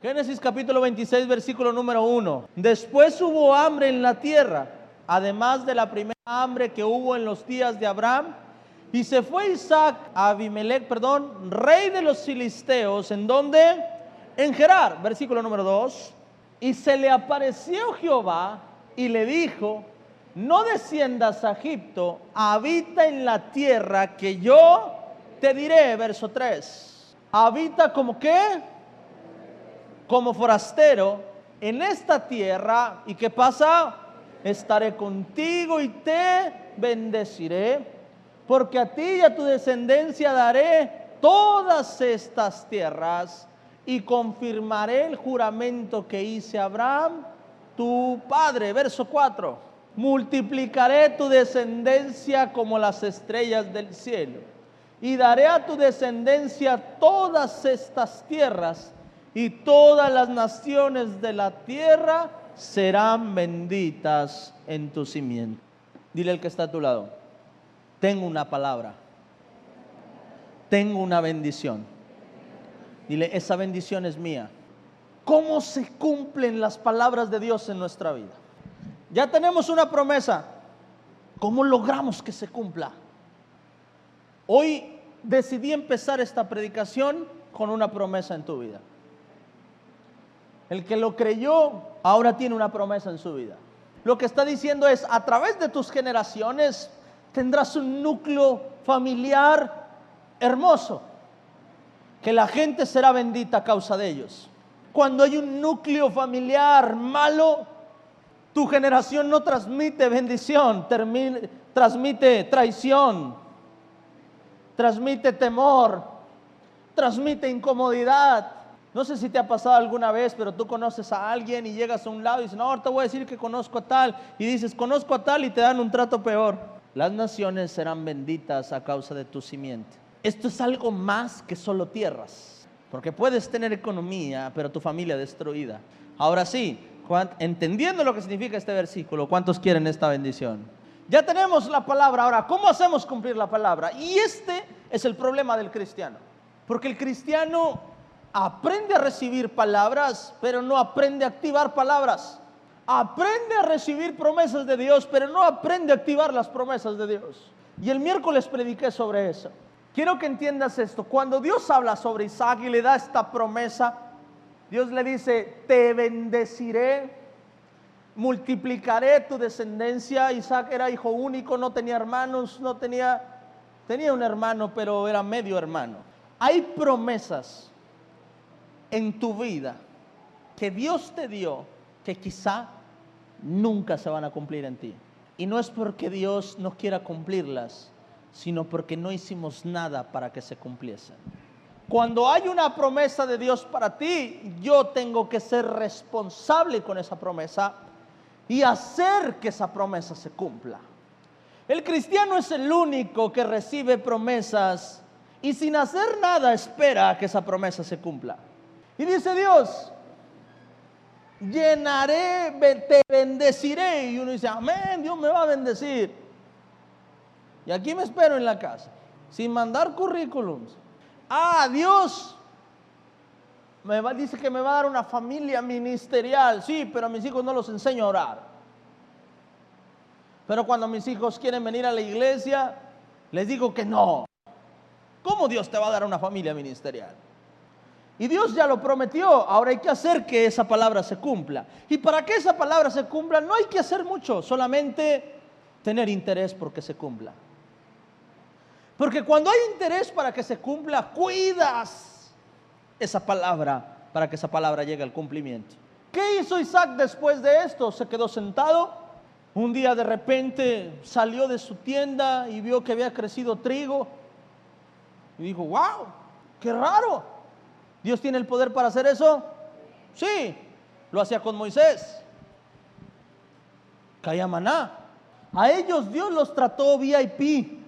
Génesis capítulo 26, versículo número 1. Después hubo hambre en la tierra, además de la primera hambre que hubo en los días de Abraham. Y se fue Isaac a Abimelech, perdón, rey de los filisteos, en donde, en Gerar, versículo número 2. Y se le apareció Jehová y le dijo, no desciendas a Egipto, habita en la tierra que yo te diré, verso 3. Habita como qué? Como forastero en esta tierra. ¿Y qué pasa? Estaré contigo y te bendeciré, porque a ti y a tu descendencia daré todas estas tierras y confirmaré el juramento que hice a Abraham, tu padre. Verso 4. Multiplicaré tu descendencia como las estrellas del cielo y daré a tu descendencia todas estas tierras y todas las naciones de la tierra serán benditas en tu simiente. Dile al que está a tu lado, tengo una palabra, tengo una bendición. Dile, esa bendición es mía. ¿Cómo se cumplen las palabras de Dios en nuestra vida? Ya tenemos una promesa. ¿Cómo logramos que se cumpla? Hoy decidí empezar esta predicación con una promesa en tu vida. El que lo creyó ahora tiene una promesa en su vida. Lo que está diciendo es, a través de tus generaciones tendrás un núcleo familiar hermoso, que la gente será bendita a causa de ellos. Cuando hay un núcleo familiar malo, tu generación no transmite bendición, transmite traición, transmite temor, transmite incomodidad. No sé si te ha pasado alguna vez, pero tú conoces a alguien y llegas a un lado y dices, no, ahorita voy a decir que conozco a tal. Y dices, conozco a tal y te dan un trato peor. Las naciones serán benditas a causa de tu simiente. Esto es algo más que solo tierras. Porque puedes tener economía, pero tu familia destruida. Ahora sí, entendiendo lo que significa este versículo, ¿cuántos quieren esta bendición? Ya tenemos la palabra, ahora, ¿cómo hacemos cumplir la palabra? Y este es el problema del cristiano. Porque el cristiano aprende a recibir palabras, pero no aprende a activar palabras. Aprende a recibir promesas de Dios, pero no aprende a activar las promesas de Dios. Y el miércoles prediqué sobre eso. Quiero que entiendas esto. Cuando Dios habla sobre Isaac y le da esta promesa, Dios le dice, te bendeciré multiplicaré tu descendencia. Isaac era hijo único, no tenía hermanos, no tenía, tenía un hermano, pero era medio hermano. Hay promesas en tu vida que Dios te dio que quizá nunca se van a cumplir en ti. Y no es porque Dios no quiera cumplirlas, sino porque no hicimos nada para que se cumpliesen. Cuando hay una promesa de Dios para ti, yo tengo que ser responsable con esa promesa y hacer que esa promesa se cumpla. El cristiano es el único que recibe promesas y sin hacer nada espera que esa promesa se cumpla. Y dice Dios, llenaré, te bendeciré. Y uno dice, amén, Dios me va a bendecir. Y aquí me espero en la casa, sin mandar currículums. Ah, Dios me dice que me va a dar una familia ministerial. Sí, pero a mis hijos no los enseño a orar. Pero cuando mis hijos quieren venir a la iglesia, les digo que no. ¿Cómo Dios te va a dar una familia ministerial? Y Dios ya lo prometió, ahora hay que hacer que esa palabra se cumpla. Y para que esa palabra se cumpla no hay que hacer mucho, solamente tener interés porque se cumpla. Porque cuando hay interés para que se cumpla, cuidas esa palabra para que esa palabra llegue al cumplimiento. ¿Qué hizo Isaac después de esto? Se quedó sentado. Un día de repente salió de su tienda y vio que había crecido trigo. Y dijo, wow, qué raro. ¿Dios tiene el poder para hacer eso? Sí, lo hacía con Moisés. Caía maná. A ellos Dios los trató VIP.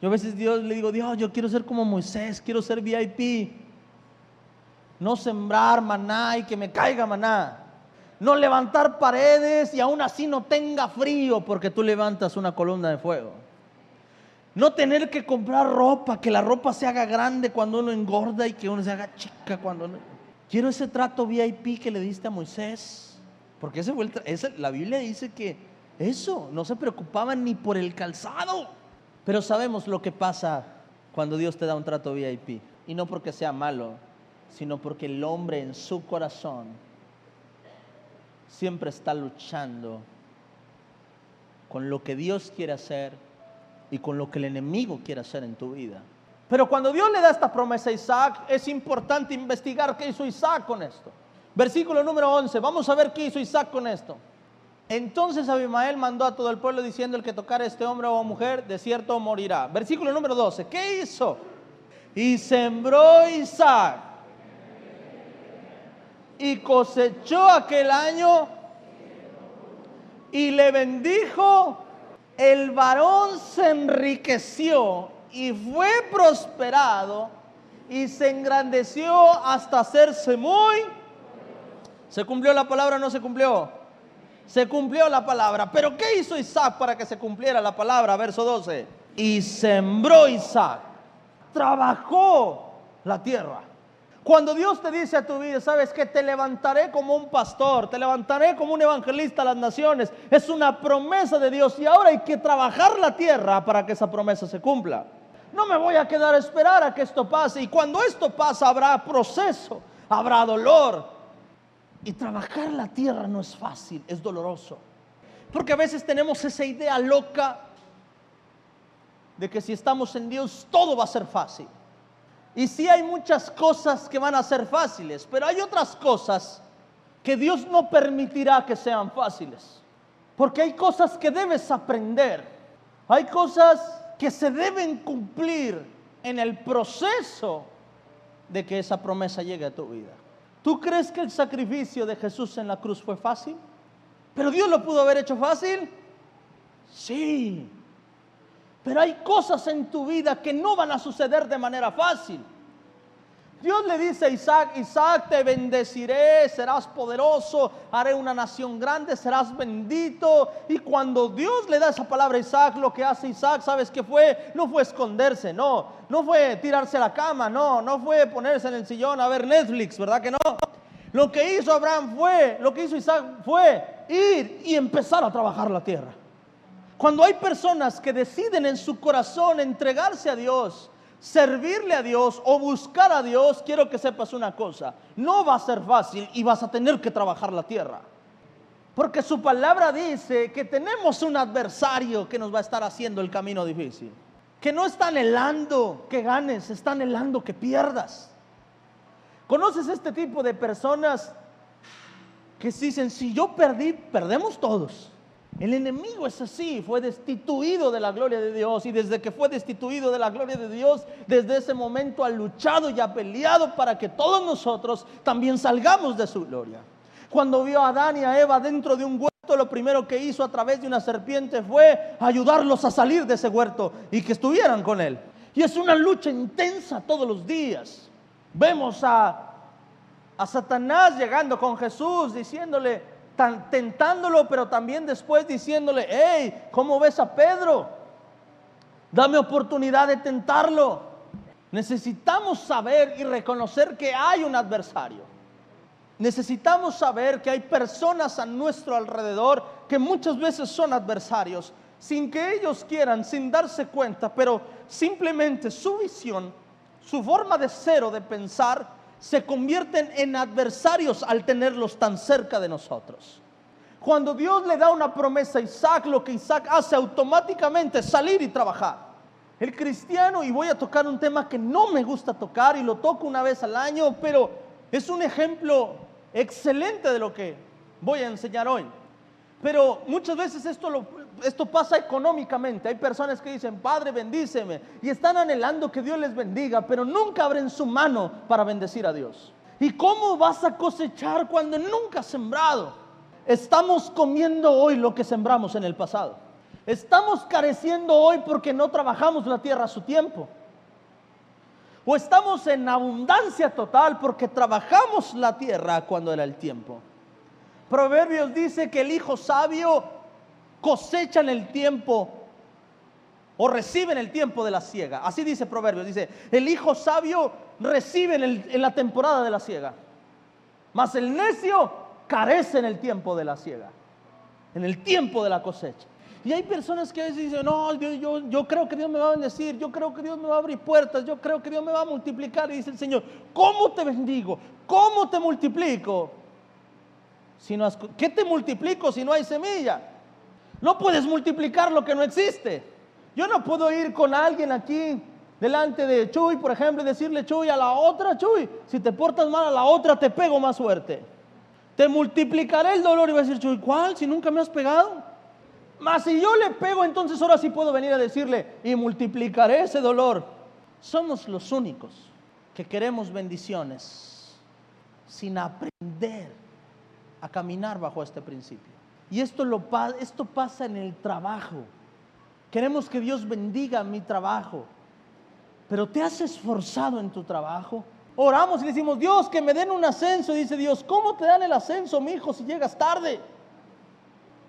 Yo a veces Dios le digo, Dios, yo quiero ser como Moisés, quiero ser VIP no sembrar maná y que me caiga maná. No levantar paredes y aún así no tenga frío porque tú levantas una columna de fuego. No tener que comprar ropa, que la ropa se haga grande cuando uno engorda y que uno se haga chica cuando uno... Quiero ese trato VIP que le diste a Moisés. Porque ese fue la Biblia dice que eso, no se preocupaban ni por el calzado. Pero sabemos lo que pasa cuando Dios te da un trato VIP. Y no porque sea malo, sino porque el hombre en su corazón siempre está luchando con lo que Dios quiere hacer y con lo que el enemigo quiere hacer en tu vida. Pero cuando Dios le da esta promesa a Isaac, es importante investigar qué hizo Isaac con esto. Versículo número 11, vamos a ver qué hizo Isaac con esto. Entonces Abimael mandó a todo el pueblo diciendo, el que tocar a este hombre o mujer, de cierto morirá. Versículo número 12, ¿qué hizo? Y sembró Isaac y cosechó aquel año y le bendijo, el varón se enriqueció y fue prosperado y se engrandeció hasta hacerse muy... ¿Se cumplió la palabra o no se cumplió? Se cumplió la palabra. Pero ¿qué hizo Isaac para que se cumpliera la palabra? Verso 12. Y sembró Isaac. Trabajó la tierra. Cuando Dios te dice a tu vida, sabes que te levantaré como un pastor, te levantaré como un evangelista a las naciones, es una promesa de Dios y ahora hay que trabajar la tierra para que esa promesa se cumpla. No me voy a quedar a esperar a que esto pase y cuando esto pasa habrá proceso, habrá dolor. Y trabajar la tierra no es fácil, es doloroso. Porque a veces tenemos esa idea loca de que si estamos en Dios todo va a ser fácil. Y sí hay muchas cosas que van a ser fáciles, pero hay otras cosas que Dios no permitirá que sean fáciles. Porque hay cosas que debes aprender. Hay cosas que se deben cumplir en el proceso de que esa promesa llegue a tu vida. ¿Tú crees que el sacrificio de Jesús en la cruz fue fácil? ¿Pero Dios lo pudo haber hecho fácil? Sí. Pero hay cosas en tu vida que no van a suceder de manera fácil. Dios le dice a Isaac, Isaac te bendeciré, serás poderoso, haré una nación grande, serás bendito. Y cuando Dios le da esa palabra a Isaac, lo que hace Isaac, ¿sabes qué fue? No fue esconderse, no, no fue tirarse a la cama, no, no fue ponerse en el sillón a ver Netflix, ¿verdad que no? Lo que hizo Abraham fue, lo que hizo Isaac fue ir y empezar a trabajar la tierra. Cuando hay personas que deciden en su corazón entregarse a Dios, servirle a Dios o buscar a Dios, quiero que sepas una cosa, no va a ser fácil y vas a tener que trabajar la tierra. Porque su palabra dice que tenemos un adversario que nos va a estar haciendo el camino difícil. Que no está anhelando que ganes, está anhelando que pierdas. ¿Conoces este tipo de personas que dicen, si yo perdí, perdemos todos? El enemigo es así, fue destituido de la gloria de Dios y desde que fue destituido de la gloria de Dios, desde ese momento ha luchado y ha peleado para que todos nosotros también salgamos de su gloria. Cuando vio a Adán y a Eva dentro de un huerto, lo primero que hizo a través de una serpiente fue ayudarlos a salir de ese huerto y que estuvieran con él. Y es una lucha intensa todos los días. Vemos a, a Satanás llegando con Jesús diciéndole, tentándolo, pero también después diciéndole, hey, ¿cómo ves a Pedro? Dame oportunidad de tentarlo. Necesitamos saber y reconocer que hay un adversario. Necesitamos saber que hay personas a nuestro alrededor que muchas veces son adversarios, sin que ellos quieran, sin darse cuenta, pero simplemente su visión, su forma de ser o de pensar, se convierten en adversarios al tenerlos tan cerca de nosotros. Cuando Dios le da una promesa a Isaac, lo que Isaac hace automáticamente es salir y trabajar. El cristiano, y voy a tocar un tema que no me gusta tocar y lo toco una vez al año, pero es un ejemplo excelente de lo que voy a enseñar hoy. Pero muchas veces esto, lo, esto pasa económicamente. Hay personas que dicen, Padre, bendíceme. Y están anhelando que Dios les bendiga, pero nunca abren su mano para bendecir a Dios. ¿Y cómo vas a cosechar cuando nunca has sembrado? Estamos comiendo hoy lo que sembramos en el pasado. Estamos careciendo hoy porque no trabajamos la tierra a su tiempo. O estamos en abundancia total porque trabajamos la tierra cuando era el tiempo. Proverbios dice que el hijo sabio cosecha en el tiempo o recibe en el tiempo de la siega. Así dice Proverbios. Dice, el hijo sabio recibe en, el, en la temporada de la siega. Mas el necio carece en el tiempo de la siega, en el tiempo de la cosecha. Y hay personas que a veces dicen, no, yo, yo, creo que Dios me va a bendecir, yo creo que Dios me va a abrir puertas, yo creo que Dios me va a multiplicar. Y dice el Señor, ¿cómo te bendigo? ¿Cómo te multiplico? Si no ¿Qué te multiplico si no hay semilla? No puedes multiplicar lo que no existe. Yo no puedo ir con alguien aquí delante de Chuy, por ejemplo, y decirle Chuy a la otra, Chuy, si te portas mal a la otra te pego más fuerte. Te multiplicaré el dolor y va a decir Chuy, ¿cuál? Si nunca me has pegado. Mas si yo le pego, entonces ahora sí puedo venir a decirle y multiplicaré ese dolor. Somos los únicos que queremos bendiciones sin aprender a caminar bajo este principio. Y esto, lo, esto pasa en el trabajo. Queremos que Dios bendiga mi trabajo. Pero te has esforzado en tu trabajo. Oramos y decimos, Dios, que me den un ascenso. Y dice Dios, ¿cómo te dan el ascenso, mi hijo, si llegas tarde?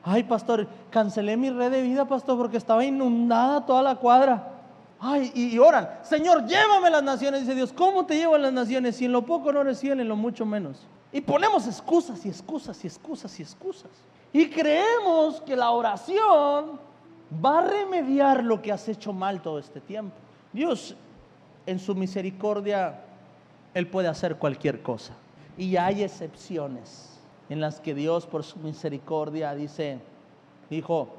Ay, pastor, cancelé mi red de vida, pastor, porque estaba inundada toda la cuadra. Ay, y, oran, Señor, llévame a las naciones. Dice Dios, ¿cómo te llevo a las naciones? Si en lo poco no reciben, en lo mucho menos. Y ponemos excusas y excusas y excusas y excusas. Y creemos que la oración va a remediar lo que has hecho mal todo este tiempo. Dios, en su misericordia, Él puede hacer cualquier cosa. Y hay excepciones en las que Dios por su misericordia dice, hijo,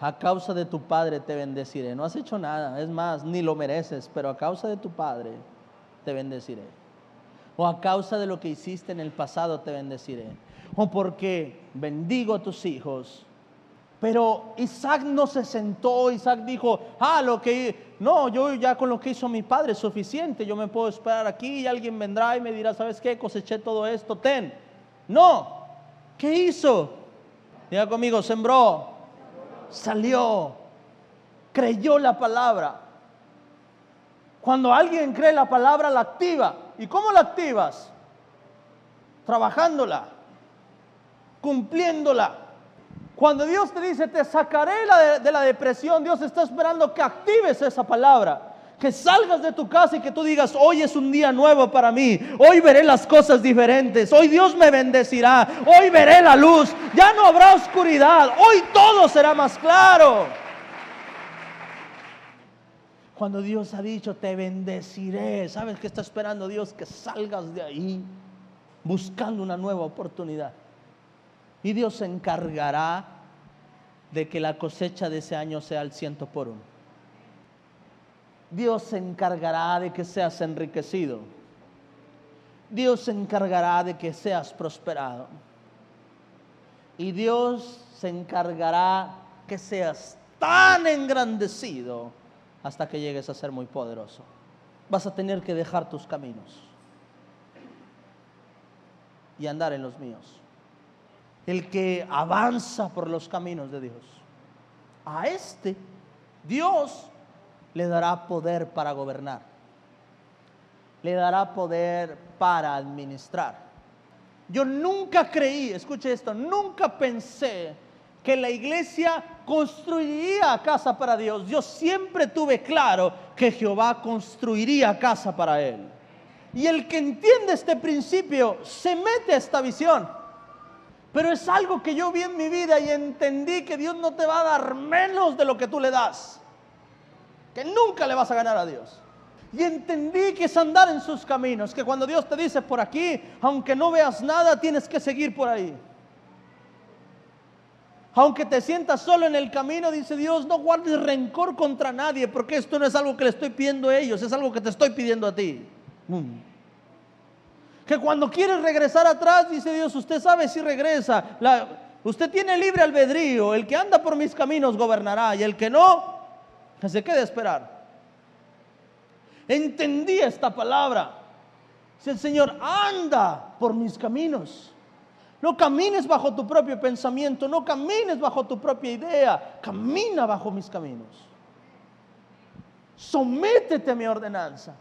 a causa de tu padre te bendeciré. No has hecho nada, es más, ni lo mereces, pero a causa de tu padre te bendeciré. O a causa de lo que hiciste en el pasado te bendeciré. O porque bendigo a tus hijos. Pero Isaac no se sentó, Isaac dijo, ah, lo que, no, yo ya con lo que hizo mi padre es suficiente, yo me puedo esperar aquí y alguien vendrá y me dirá, ¿sabes qué? Coseché todo esto, ten. No, ¿Qué hizo? Diga conmigo, sembró, salió, creyó la palabra. Cuando alguien cree la palabra, la activa. ¿Y cómo la activas? Trabajándola, cumpliéndola. Cuando Dios te dice, te sacaré de la depresión, Dios está esperando que actives esa palabra que salgas de tu casa y que tú digas, hoy es un día nuevo para mí, hoy veré las cosas diferentes, hoy Dios me bendecirá, hoy veré la luz, ya no habrá oscuridad, hoy todo será más claro. Cuando Dios ha dicho, te bendeciré, ¿sabes qué está esperando Dios? Que salgas de ahí buscando una nueva oportunidad. Y Dios se encargará de que la cosecha de ese año sea al ciento por uno. Dios se encargará de que seas enriquecido. Dios se encargará de que seas prosperado. Y Dios se encargará que seas tan engrandecido hasta que llegues a ser muy poderoso. Vas a tener que dejar tus caminos y andar en los míos. El que avanza por los caminos de Dios. A este Dios le dará poder para gobernar. Le dará poder para administrar. Yo nunca creí, escuche esto, nunca pensé que la iglesia construiría casa para Dios. Yo siempre tuve claro que Jehová construiría casa para él. Y el que entiende este principio se mete a esta visión. Pero es algo que yo vi en mi vida y entendí que Dios no te va a dar menos de lo que tú le das que nunca le vas a ganar a Dios. Y entendí que es andar en sus caminos, que cuando Dios te dice por aquí, aunque no veas nada, tienes que seguir por ahí. Aunque te sientas solo en el camino, dice Dios, no guardes rencor contra nadie, porque esto no es algo que le estoy pidiendo a ellos, es algo que te estoy pidiendo a ti. Mm. Que cuando quieres regresar atrás, dice Dios, usted sabe si regresa. usted tiene libre albedrío, el que anda por mis caminos gobernará y el que no, que se quede a esperar. Entendí esta palabra. Si el Señor anda por mis caminos, no camines bajo tu propio pensamiento, no camines bajo tu propia idea, camina bajo mis caminos. Sométete a mi ordenanza.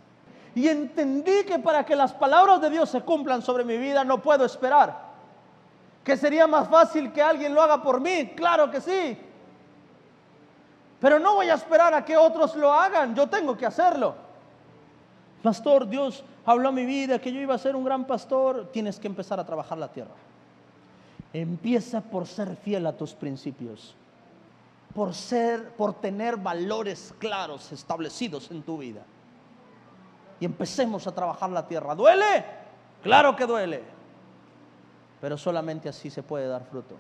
Y entendí que para que las palabras de Dios se cumplan sobre mi vida no puedo esperar. Que sería más fácil que alguien lo haga por mí, claro que sí. Pero no voy a esperar a que otros lo hagan, yo tengo que hacerlo. Pastor, Dios habló a mi vida que yo iba a ser un gran pastor, tienes que empezar a trabajar la tierra. Empieza por ser fiel a tus principios, por ser, por tener valores claros establecidos en tu vida. Y empecemos a trabajar la tierra. ¿Duele? Claro que duele. Pero solamente así se puede dar fruto.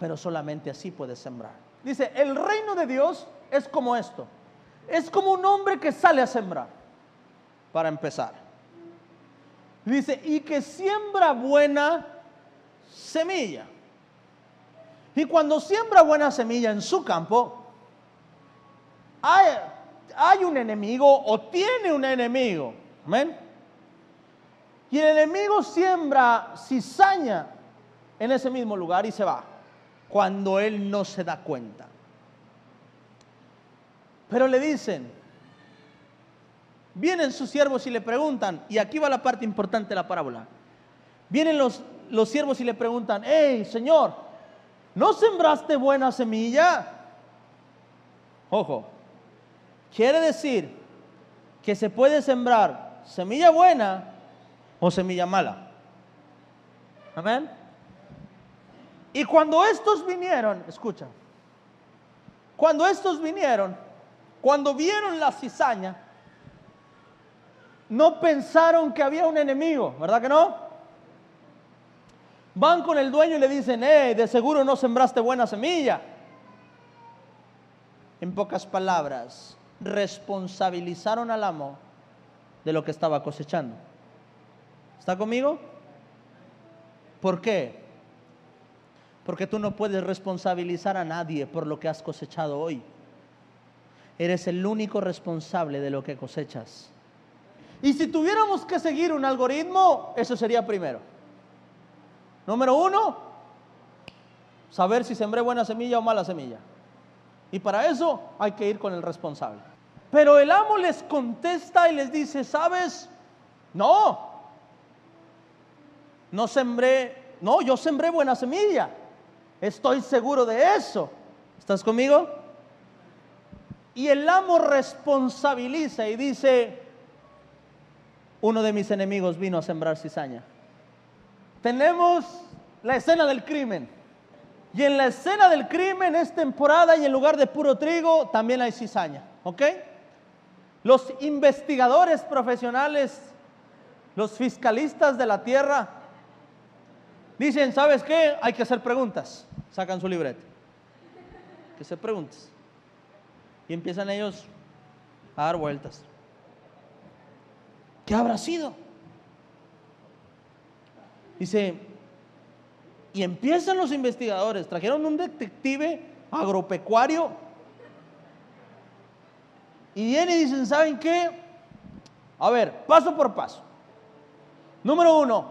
Pero solamente así puedes sembrar. Dice, el reino de Dios es como esto. Es como un hombre que sale a sembrar. Para empezar. Dice, y que siembra buena semilla. Y cuando siembra buena semilla en su campo, hay, hay un enemigo o tiene un enemigo. Amén. Y el enemigo siembra cizaña en ese mismo lugar y se va cuando él no se da cuenta. Pero le dicen, vienen sus siervos y le preguntan, y aquí va la parte importante de la parábola. Vienen los, los siervos y le preguntan, hey, Señor, ¿no sembraste buena semilla? Ojo, quiere decir que se puede sembrar semilla buena o semilla mala. Amén. Y cuando estos vinieron, escucha, cuando estos vinieron, cuando vieron la cizaña, no pensaron que había un enemigo, ¿verdad que no? Van con el dueño y le dicen, eh, de seguro no sembraste buena semilla. En pocas palabras, responsabilizaron al amo de lo que estaba cosechando. ¿Está conmigo? ¿Por qué? Porque tú no puedes responsabilizar a nadie por lo que has cosechado hoy. Eres el único responsable de lo que cosechas. Y si tuviéramos que seguir un algoritmo, eso sería primero. Número uno, saber si sembré buena semilla o mala semilla. Y para eso hay que ir con el responsable. Pero el amo les contesta y les dice, ¿sabes? No, no sembré, no, yo sembré buena semilla. Estoy seguro de eso. ¿Estás conmigo? Y el amo responsabiliza y dice, uno de mis enemigos vino a sembrar cizaña. Tenemos la escena del crimen. Y en la escena del crimen es temporada y en lugar de puro trigo también hay cizaña. ¿Ok? Los investigadores profesionales, los fiscalistas de la tierra, dicen, ¿sabes qué? Hay que hacer preguntas. Sacan su libreta. Que se preguntas. Y empiezan ellos a dar vueltas. ¿Qué habrá sido? Dice, y empiezan los investigadores, trajeron un detective agropecuario y vienen y dicen, ¿saben qué? A ver, paso por paso. Número uno,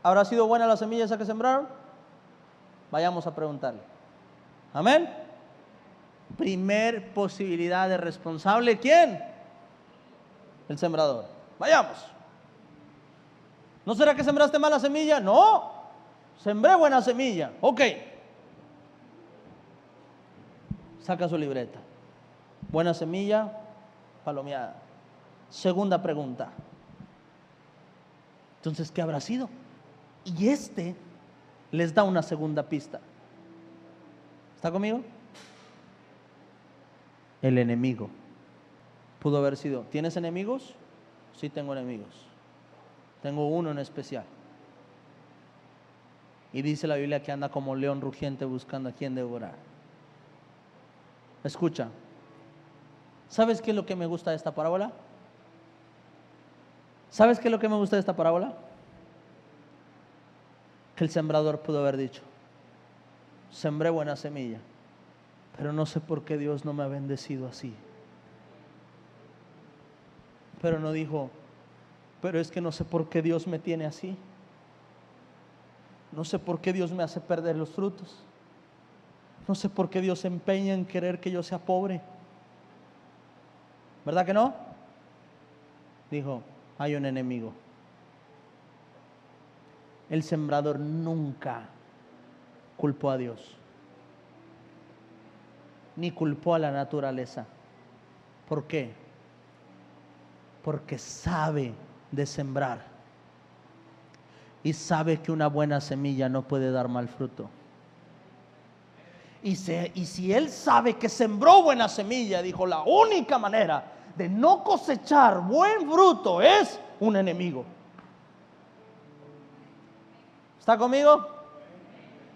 ¿habrá sido buena la semilla esa que sembraron? Vayamos a preguntarle. Amén. Primer posibilidad de responsable, ¿quién? El sembrador. Vayamos. ¿No será que sembraste mala semilla? No. Sembré buena semilla. Ok. Saca su libreta. Buena semilla, palomeada. Segunda pregunta. Entonces, ¿qué habrá sido? Y este les da una segunda pista. ¿Está conmigo? El enemigo. Pudo haber sido, ¿tienes enemigos? Sí tengo enemigos. Tengo uno en especial. Y dice la Biblia que anda como león rugiente buscando a quien devorar. Escucha, ¿sabes qué es lo que me gusta de esta parábola? ¿Sabes qué es lo que me gusta de esta parábola? Que el sembrador pudo haber dicho, sembré buena semilla, pero no sé por qué Dios no me ha bendecido así. Pero no dijo, pero es que no sé por qué Dios me tiene así. No sé por qué Dios me hace perder los frutos. No sé por qué Dios se empeña en querer que yo sea pobre. ¿Verdad que no? Dijo, hay un enemigo. El sembrador nunca culpó a Dios, ni culpó a la naturaleza. ¿Por qué? Porque sabe de sembrar. Y sabe que una buena semilla no puede dar mal fruto. Y, si él sabe que sembró buena semilla, dijo, la única manera de no cosechar buen fruto es un enemigo. ¿Está conmigo?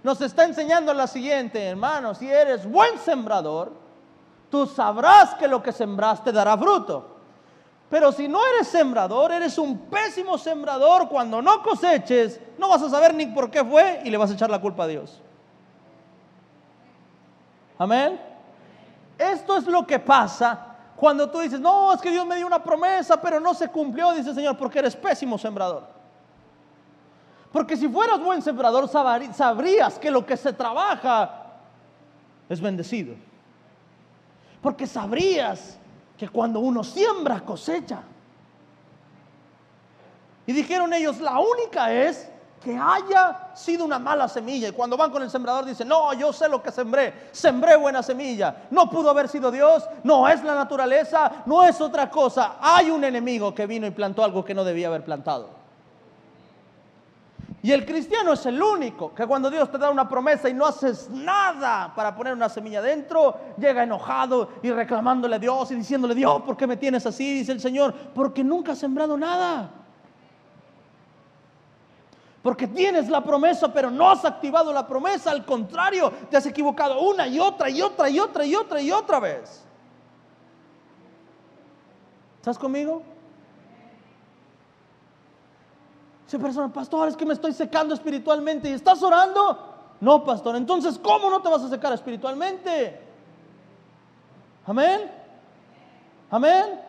Nos está enseñando la siguiente, hermano, si eres buen sembrador, tú sabrás que lo que sembraste dará fruto. Pero si no eres sembrador, eres un pésimo sembrador, cuando no coseches, no vas a saber ni por qué fue y le vas a echar la culpa a Dios. Amén. Esto es lo que pasa cuando tú dices, no, es que Dios me dio una promesa, pero no se cumplió, dice el Señor, porque eres pésimo sembrador. Porque si fueras buen sembrador, sabrías que lo que se trabaja es bendecido. Porque sabrías que cuando uno siembra, cosecha. Y dijeron ellos, la única es que haya sido una mala semilla. Y cuando van con el sembrador dicen, no, yo sé lo que sembré, sembré buena semilla. No pudo haber sido Dios, no es la naturaleza, no es otra cosa. Hay un enemigo que vino y plantó algo que no debía haber plantado. Y el cristiano es el único que cuando Dios te da una promesa y no haces nada para poner una semilla dentro, llega enojado y reclamándole a Dios y diciéndole, Dios, ¿por qué me tienes así? Dice el Señor, porque nunca has sembrado nada. Porque tienes la promesa, pero no has activado la promesa. Al contrario, te has equivocado una y otra y otra y otra y otra y otra vez. ¿Estás conmigo? Persona, pastor, es que me estoy secando espiritualmente. ¿Y estás orando? No, pastor. Entonces, ¿cómo no te vas a secar espiritualmente? Amén. Amén.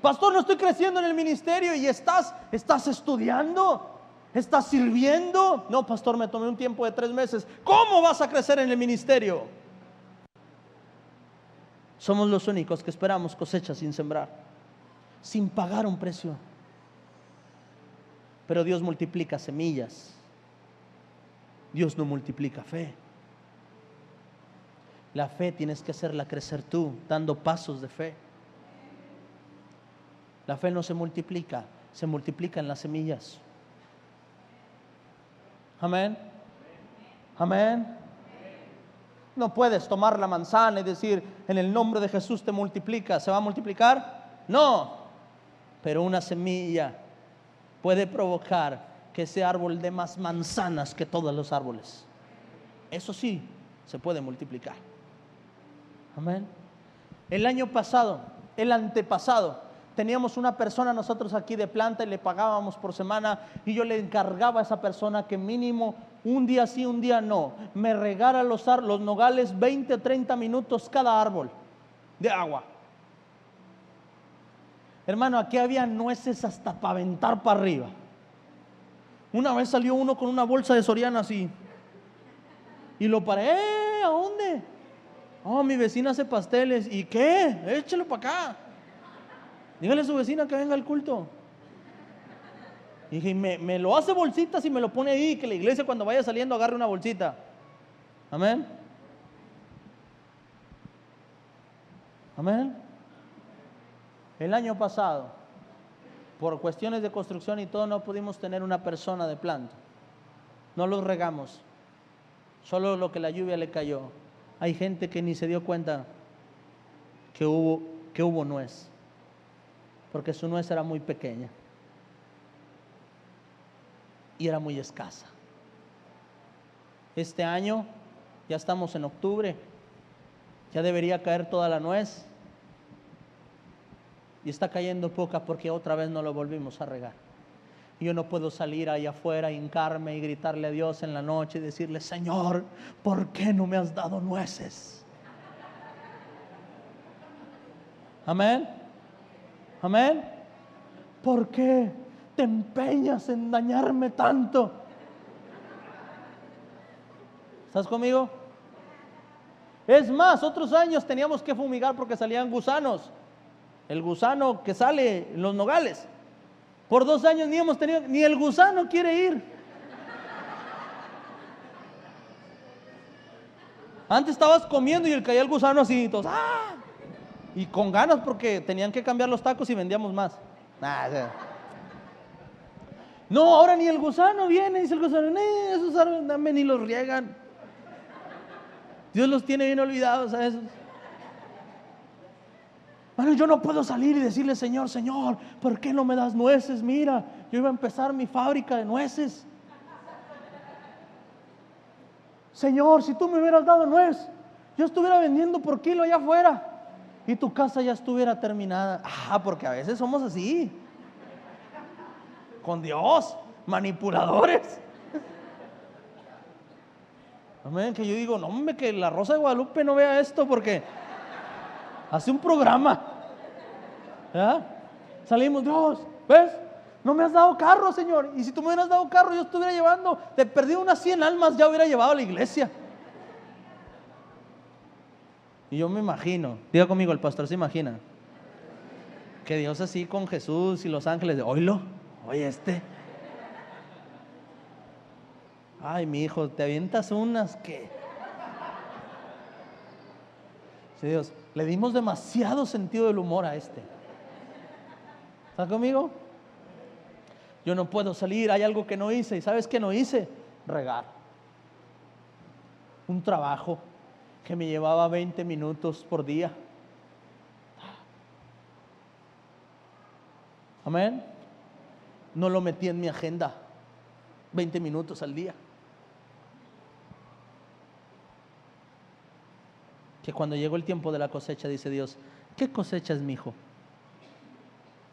Pastor, no estoy creciendo en el ministerio y estás, estás estudiando. ¿Estás sirviendo? No, pastor, me tomé un tiempo de tres meses. ¿Cómo vas a crecer en el ministerio? Somos los únicos que esperamos cosecha sin sembrar, sin pagar un precio. Pero Dios multiplica semillas. Dios no multiplica fe. La fe tienes que hacerla crecer tú, dando pasos de fe. La fe no se multiplica, se multiplica en las semillas. Amén. Amén. No puedes tomar la manzana y decir, en el nombre de Jesús te multiplica. ¿Se va a multiplicar? No. Pero una semilla puede provocar que ese árbol dé más manzanas que todos los árboles. Eso sí, se puede multiplicar. Amén. El año pasado, el antepasado, teníamos una persona nosotros aquí de planta y le pagábamos por semana y yo le encargaba a esa persona que mínimo un día sí, un día no, me regara los, los nogales 20, 30 minutos cada árbol de agua. Hermano, aquí había nueces hasta para aventar para arriba. Una vez salió uno con una bolsa de Soriana así. Y lo paré, ¿eh? ¿A dónde? Oh, mi vecina hace pasteles. ¿Y qué? Échalo para acá. Dígale a su vecina que venga al culto. Y dije, me, lo hace bolsitas y me lo pone ahí, que la iglesia cuando vaya saliendo agarre una bolsita. Amén. Amén. El año pasado, por cuestiones de construcción y todo, no pudimos tener una persona de planta. No los regamos. Solo lo que la lluvia le cayó. Hay gente que ni se dio cuenta que hubo, que hubo nuez porque su nuez era muy pequeña y era muy escasa. Este año, ya estamos en octubre, ya debería caer toda la nuez y está cayendo poca porque otra vez no lo volvimos a regar. Yo no puedo salir ahí afuera, hincarme y gritarle a Dios en la noche y decirle, Señor, ¿por qué no me has dado nueces? Amén. Amén. ¿Por qué te empeñas en dañarme tanto? ¿Estás conmigo? Es más, otros años teníamos que fumigar porque salían gusanos. El gusano que sale en los nogales. Por dos años ni hemos tenido, ni el gusano quiere ir. Antes estabas comiendo y el caía el gusano así, todos, ¡ah! y con ganas porque tenían que cambiar los tacos y vendíamos más. No, ahora ni el gusano viene, dice el gusano, "Nee, esos árboles ni los riegan. Dios los tiene bien olvidados a esos. Bueno, yo no puedo salir y decirle, Señor, Señor, ¿por qué no me das nueces? Mira, yo iba a empezar mi fábrica de nueces. Señor, si tú me hubieras dado nuez, yo estuviera vendiendo por kilo allá afuera y tu casa ya estuviera terminada. Ah, porque a veces somos así. Con Dios, manipuladores. Amén, que yo digo, no, hombre, que la Rosa de Guadalupe no vea esto porque hace un programa. ¿Ya? Salimos, Dios, ¿ves? No me has dado carro, Señor. Y si tú me hubieras dado carro, yo estuviera llevando, te perdí unas 100 almas, ya hubiera llevado a la iglesia. Y yo me imagino, diga conmigo, el pastor se imagina, que Dios así con Jesús y los ángeles, de, oílo, oye este. Ay, mi hijo, te avientas unas que... Sí, Dios, le dimos demasiado sentido del humor a este. ¿Está conmigo? Yo no puedo salir, hay algo que no hice. ¿Y sabes qué no hice? Regar. Un trabajo que me llevaba 20 minutos por día. Amén. No lo metí en mi agenda. 20 minutos al día. Que cuando llegó el tiempo de la cosecha, dice Dios, ¿qué cosecha es mi hijo?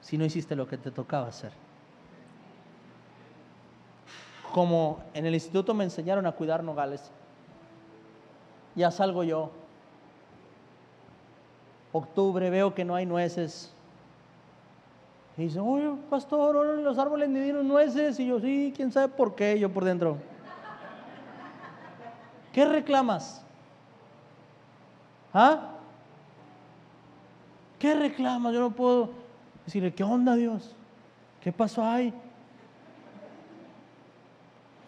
Si no hiciste lo que te tocaba hacer. Como en el instituto me enseñaron a cuidar nogales, ya salgo yo. Octubre, veo que no hay nueces. Y dice, oye, pastor, los árboles me dieron nueces. Y yo, sí, quién sabe por qué, yo por dentro. ¿Qué reclamas? ¿Ah? ¿Qué reclamas? Yo no puedo decirle, ¿qué onda Dios? ¿Qué pasó ahí?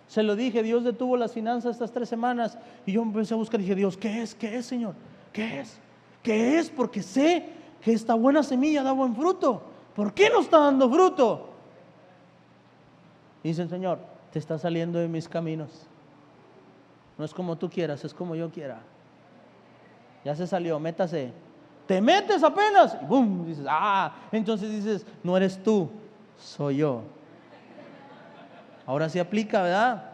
Se lo dije, Dios detuvo las finanzas estas tres semanas y yo empecé a buscar y dije, Dios, ¿qué es? ¿Qué es, Señor? ¿Qué es? ¿Qué es? Porque sé que esta buena semilla da buen fruto. ¿Por qué no está dando fruto? Dice el Señor, te está saliendo de mis caminos. No es como tú quieras, es como yo quiera. Ya se salió, métase. Te metes apenas y boom, dices, ah, entonces dices, no eres tú, soy yo. Ahora sí aplica, ¿verdad?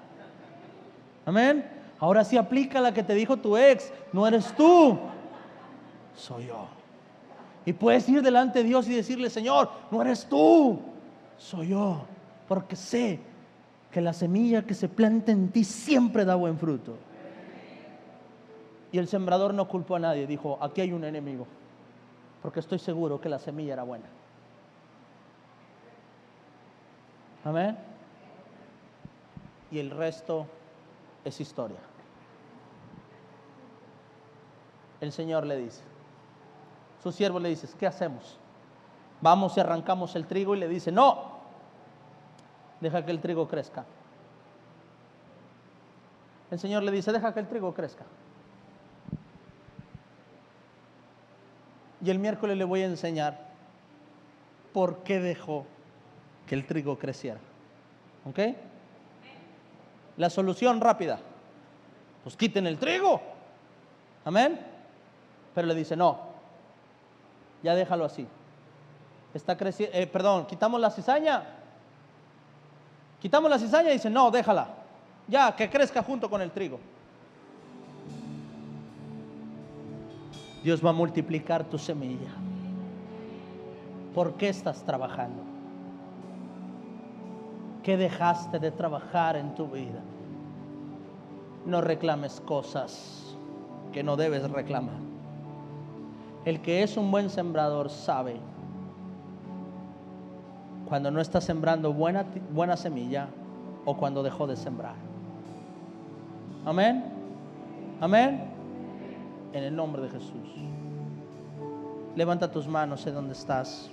Amén. Ahora sí aplica la que te dijo tu ex, no eres tú, soy yo. Y puedes ir delante de Dios y decirle, Señor, no eres tú, soy yo, porque sé que la semilla que se planta en ti siempre da buen fruto. Y el sembrador no culpó a nadie, dijo, aquí hay un enemigo, porque estoy seguro que la semilla era buena. Amén. Y el resto es historia. El Señor le dice, su siervo le dice, ¿qué hacemos? Vamos y arrancamos el trigo y le dice, no, deja que el trigo crezca. El Señor le dice, deja que el trigo crezca. Y el miércoles le voy a enseñar por qué dejó que el trigo creciera. ¿Ok? La solución rápida. Pues quiten el trigo. Amén. Pero le dice, no, ya déjalo así. Está creciendo, eh, perdón, quitamos la cizaña. Quitamos la cizaña y dice, no, déjala. Ya, que crezca junto con el trigo. Dios va a multiplicar tu semilla. ¿Por qué estás trabajando? ¿Qué dejaste de trabajar en tu vida? No reclames cosas que no debes reclamar. El que es un buen sembrador sabe cuando no está sembrando buena, buena semilla o cuando dejó de sembrar. Amén. Amén. En el nombre de Jesús. Levanta tus manos en donde estás.